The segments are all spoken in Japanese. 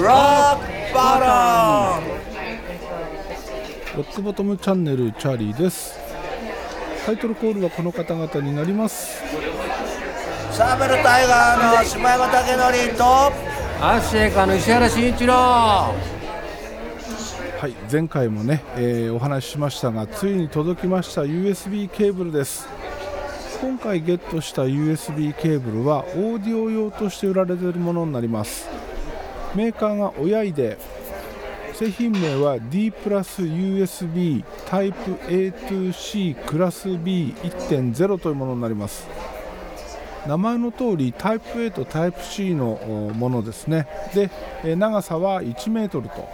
Rock bottom! ロックボトムチャンネルチャーリーです。タイトルコールはこの方々になります。サーベルタイガーの島山武則とアッシェイカーの石原慎一郎。はい前回もね、えーお話ししましたがついに届きました USB ケーブルです今回ゲットした USB ケーブルはオーディオ用として売られているものになります。メーカーが親いで。製品名は D プラス USB タイプ A2C クラス B1.0 というものになります。名前の通りタイプ A とタイプ C のものですね。で長さは1メートルと。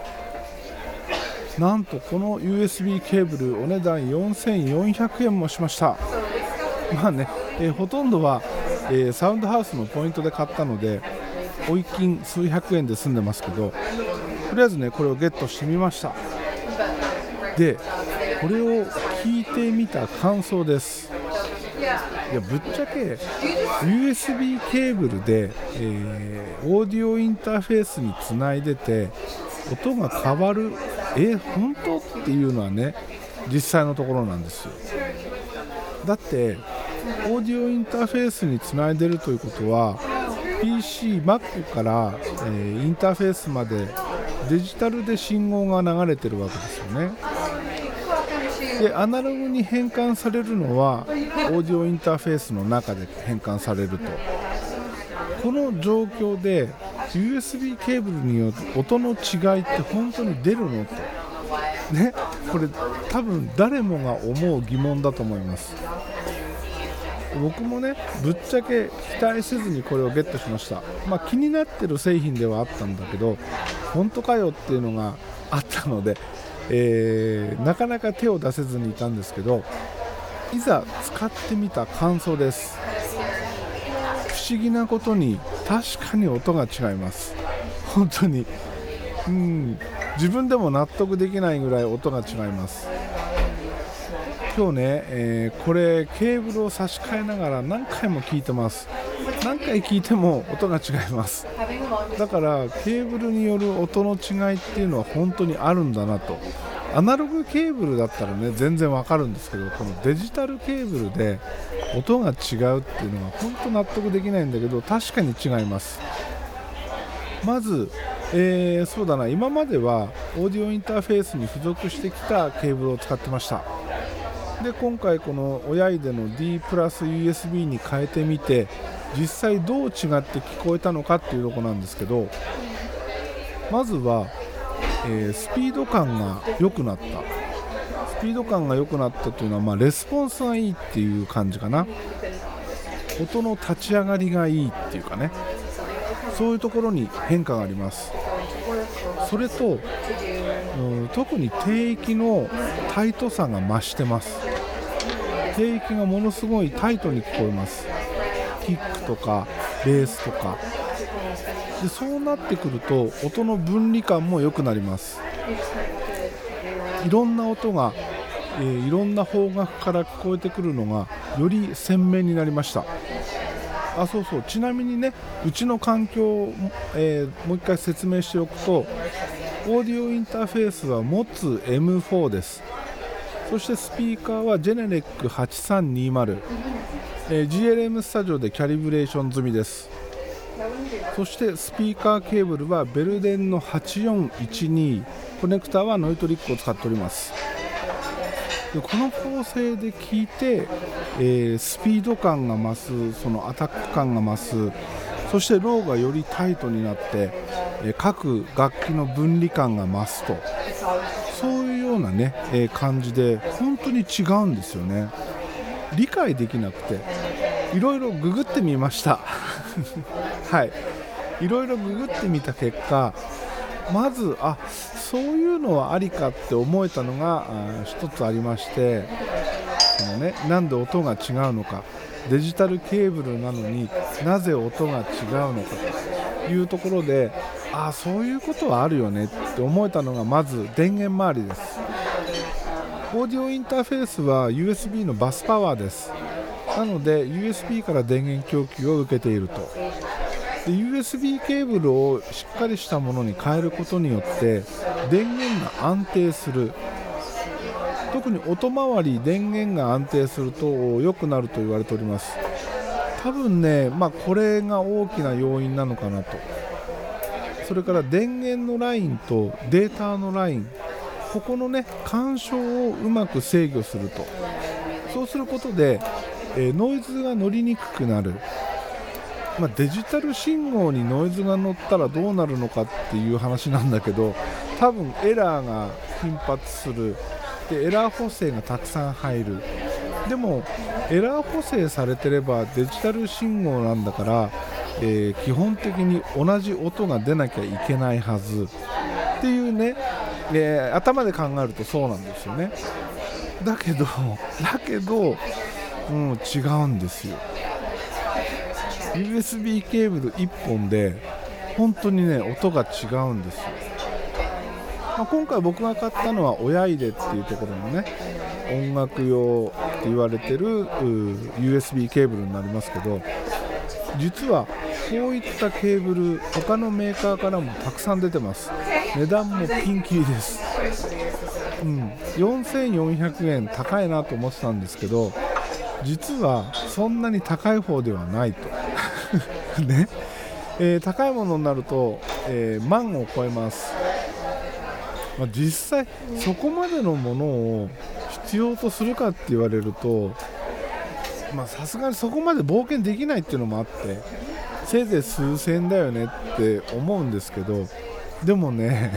なんとこの USB ケーブルお値段4400円もしました。まあね、えーほとんどは、えーサウンドハウスのポイントで買ったのでおい金数百円で済んでますけどとりあえずねこれをゲットしてみました。でこれを聞いてみた感想です。いやぶっちゃけ USB ケーブルで、えーオーディオインターフェースにつないでて音が変わるえ本当？っていうのはね実際のところなんですよ。だってオーディオインターフェースにつないでるということは PC、Mac から、えーインターフェースまでデジタルで信号が流れてるわけですよね。でアナログに変換されるのはオーディオインターフェースの中で変換されると。この状況で USB ケーブルによる音の違いって本当に出るのと。ねこれ多分誰もが思う疑問だと思います。僕もねぶっちゃけ期待せずにこれをゲットしました、まあ、気になってる製品ではあったんだけど本当かよっていうのがあったので、えーなかなか手を出せずにいたんですけどいざ使ってみた感想です。不思議なことに確かに音が違います。本当に。うん。自分でも納得できないぐらい音が違います。今日ね、えーこれケーブルを差し替えながら何回も聞いてます。何回聞いても音が違います。だからケーブルによる音の違いっていうのは本当にあるんだなと。アナログケーブルだったらね全然わかるんですけどこのデジタルケーブルで音が違うっていうのは本当納得できないんだけど確かに違います。まず、えーそうだな。今まではオーディオインターフェースに付属してきたケーブルを使ってました。で今回この親いでの D プラス USB に変えてみて実際どう違って聞こえたのかっていうとこなんですけどまずは、えースピード感が良くなった。スピード感が良くなったというのは、まあ、レスポンスがいいっていう感じかな。音の立ち上がりがいいっていうかね。そういうところに変化があります。それと、うん特に低域のタイトさが増してます。低域がものすごいタイトに聞こえます。キックとかベースとか。でそうなってくると音の分離感も良くなります。いろんな音が、えーいろんな方角から聞こえてくるのがより鮮明になりました。あそうそう。ちなみにねうちの環境を、えーもう一回説明しておくとオーディオインターフェースは持つ M4 です。そしてスピーカーはジェネレック8320、えー GLM スタジオでキャリブレーション済みです。そしてスピーカーケーブルはベルデンの8412コネクタはノイトリックを使っております。でこの構成で聞いて、えースピード感が増すそのアタック感が増すそしてローがよりタイトになって、えー各楽器の分離感が増すとそういうようなね、えー感じで本当に違うんですよね。理解できなくていろいろググってみました。はい。いろいろググってみた結果まずあそういうのはありかって思えたのが一つありましてその、ね、なんで音が違うのか。デジタルケーブルなのになぜ音が違うのか。というところでああそういうことはあるよね。って思えたのがまず電源周りです。オーディオインターフェースは USB のバスパワーです。なので USB から電源供給を受けていると。で USB ケーブルをしっかりしたものに変えることによって電源が安定する。特に音回り電源が安定すると良くなると言われております。多分ね、まあ、これが大きな要因なのかなと。それから電源のラインとデータのラインここのね干渉をうまく制御すると。そうすることで、えー、ノイズが乗りにくくなる。まあ、デジタル信号にノイズが乗ったらどうなるのかっていう話なんだけど多分エラーが頻発する。でエラー補正がたくさん入る。でもエラー補正されてればデジタル信号なんだから、えー、基本的に同じ音が出なきゃいけないはず。っていうね、えー、頭で考えるとそうなんですよね。だけどだけど、うん、違うんですよ。USB ケーブル1本で本当にね音が違うんですよ、まあ、今回僕が買ったのは親入れっていうところのね音楽用って言われてる USB ケーブルになりますけど実はこういったケーブル他のメーカーからもたくさん出てます。値段もピンキリです。うん、4400円高いなと思ってたんですけど実はそんなに高い方ではないと。ね。えー、高いものになると、えー、万を超えます、まあ、実際そこまでのものを必要とするかって言われるとさすがにそこまで冒険できないっていうのもあってせいぜい数千だよねって思うんですけどでもね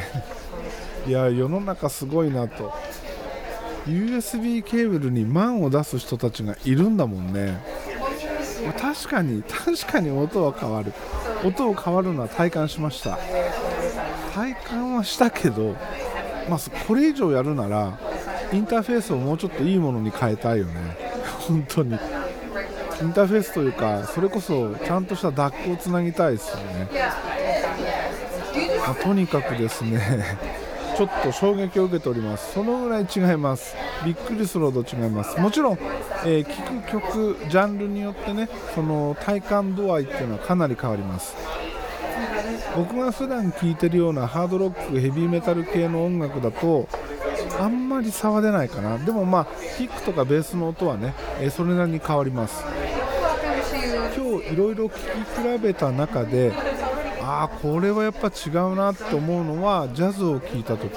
いや世の中すごいなと。USB ケーブルに万を出す人たちがいるんだもんね。確かに確かに音は変わる。音を変わるのは体感しました。体感はしたけど、まあ、これ以上やるならインターフェースをもうちょっといいものに変えたいよね。本当に。インターフェースというかそれこそちゃんとした DAC をつなぎたいですよね、まあ、とにかくですねちょっと衝撃を受けております。そのぐらい違います。びっくりするほど違います。もちろん、えー、聴く曲ジャンルによってねその体感度合いっていうのはかなり変わります。僕が普段聴いてるようなハードロックヘビーメタル系の音楽だとあんまり差は出ないかな。でもまあキックとかベースの音はね、それなりに変わります。今日いろいろ聴き比べた中でああこれはやっぱ違うなって思うのはジャズを聴いた時、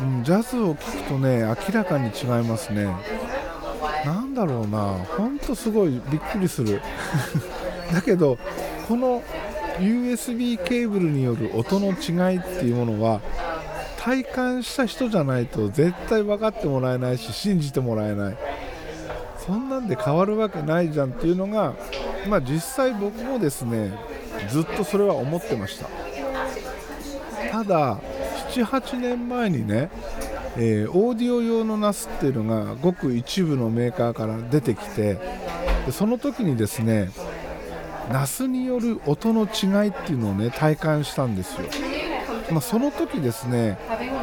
うん、ジャズを聴くとね明らかに違いますね。なんだろうな。ほんとすごいびっくりする。だけどこの USB ケーブルによる音の違いっていうものは体感した人じゃないと絶対分かってもらえないし信じてもらえない。そんなんで変わるわけないじゃんっていうのがまあ実際僕もですねずっとそれは思ってました。ただ78年前にね、えー、オーディオ用のナスっていうのがごく一部のメーカーから出てきてでその時にですねナスによる音の違いっていうのをね体感したんですよ、まあ、その時ですね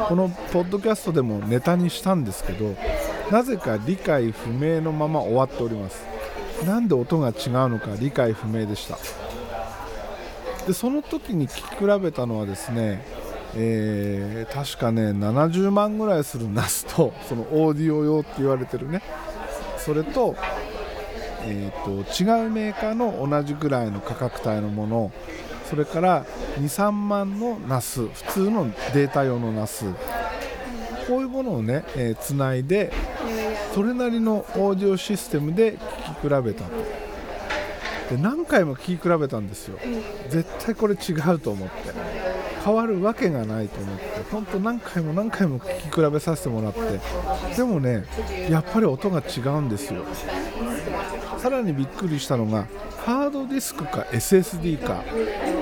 このポッドキャストでもネタにしたんですけどなぜか理解不明のまま終わっております。なんで音が違うのか理解不明でした。でその時に聞き比べたのはですね、えー、確かね70万ぐらいするナスとそのオーディオ用って言われてるね。それと,、えーと、違うメーカーの同じぐらいの価格帯のものそれから23万のナス普通のデータ用のナスこういうものをね、えー、つないでそれなりのオーディオシステムで聞き比べた。と。で何回も聞き比べたんですよ、絶対これ違うと思って。変わるわけがないと思って。本当何回も何回も聞き比べさせてもらって。でもねやっぱり音が違うんですよ。さらにびっくりしたのがハードディスクか SSD か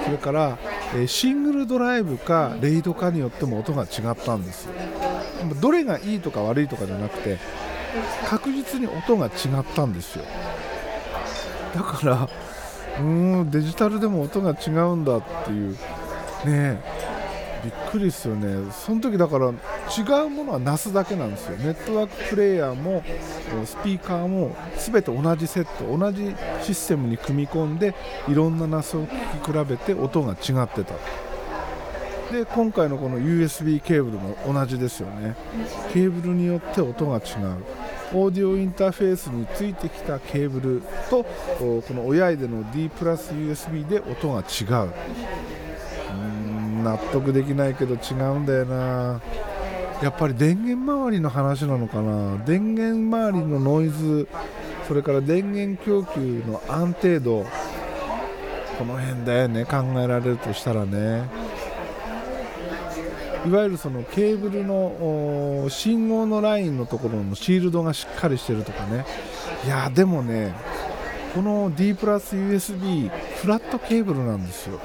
それから、えシングルドライブかレイドかによっても音が違ったんです。どれがいいとか悪いとかじゃなくて確実に音が違ったんですよ。だからうんデジタルでも音が違うんだっていう。ねびっくりですよね。その時だから違うものはなすだけなんですよ。ネットワークプレイヤーもスピーカーも全て同じセット同じシステムに組み込んでいろんなナスを聞き比べて音が違ってた。で今回のこの USB ケーブルも同じですよね。ケーブルによって音が違う。オーディオインターフェースについてきたケーブルとこの親指での D プラス USB で音が違う。うーん納得できないけど違うんだよな。やっぱり電源周りの話なのかな？電源周りのノイズそれから電源供給の安定度この辺だよね考えられるとしたらね。いわゆるそのケーブルの信号のラインのところのシールドがしっかりしてるとかね。いやでもねこの D プラス USB フラットケーブルなんですよ。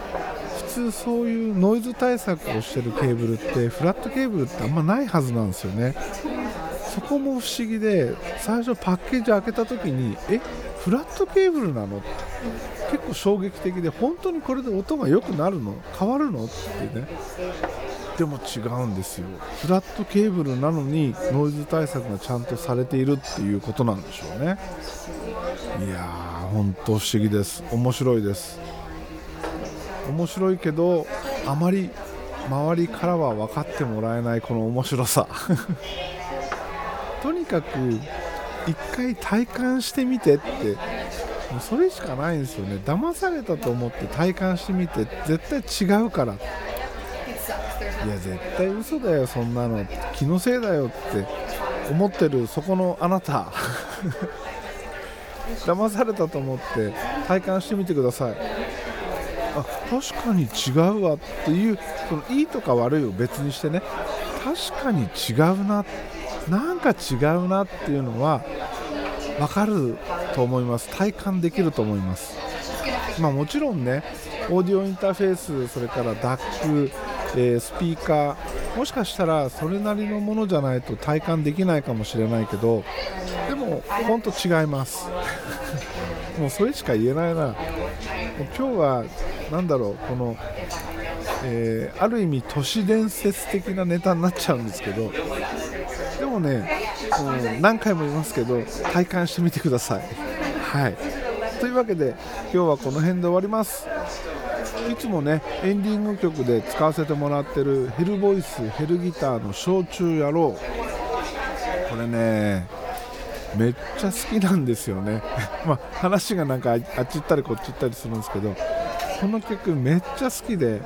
通そういうノイズ対策をしてるケーブルってフラットケーブルってあんまないはずなんですよね。そこも不思議で最初パッケージ開けた時にえフラットケーブルなの？結構衝撃的で本当にこれで音が良くなるの？変わるの？ってね。でも違うんですよ。フラットケーブルなのにノイズ対策がちゃんとされているっていうことなんでしょうね。いやー本当不思議です。面白いです。面白いけどあまり周りからは分かってもらえないこの面白さ。とにかく一回体感してみてって。もうそれしかないんですよね。騙されたと思って体感してみて絶対違うから。いや絶対嘘だよそんなの。気のせいだよって思ってるそこのあなた。騙されたと思って体感してみてください。あ確かに違うわっていうそのいいとか悪いを別にしてね確かに違うななんか違うなっていうのは分かると思います。体感できると思います。まあもちろんねオーディオインターフェースそれから DAC、えースピーカーもしかしたらそれなりのものじゃないと体感できないかもしれないけどでも本当違います。もうそれしか言えないな。今日はなんだろうこの、えーある意味都市伝説的なネタになっちゃうんですけどでもね、うん何回も言いますけど体感してみてください。はいというわけで今日はこの辺で終わります。いつもねエンディング曲で使わせてもらってるヘルボイスヘルギターの「焼酎野郎」これねめっちゃ好きなんですよね まあ話がなんかあっち行ったりこっち行ったりするんですけどこの曲めっちゃ好きで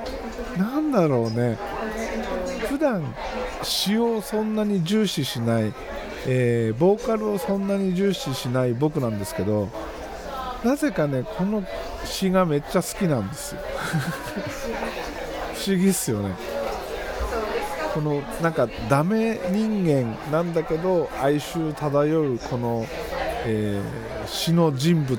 なんだろうね。普段詩をそんなに重視しない、えーボーカルをそんなに重視しない僕なんですけどなぜかねこの詩がめっちゃ好きなんですよ。不思議っすよね。このなんかダメ人間なんだけど哀愁漂うこの、えー詩の人物。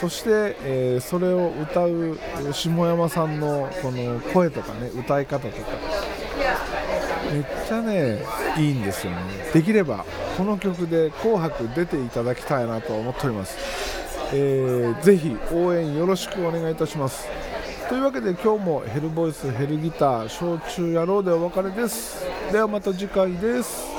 そして、えーそれを歌う下山さんのこの声とかね歌い方とかめっちゃねいいんですよね。できればこの曲で「紅白」出ていただきたいなと思っております、えーぜひ応援よろしくお願いいたします。というわけで今日もヘルボイスヘルギター焼酎野郎でお別れです。ではまた次回です。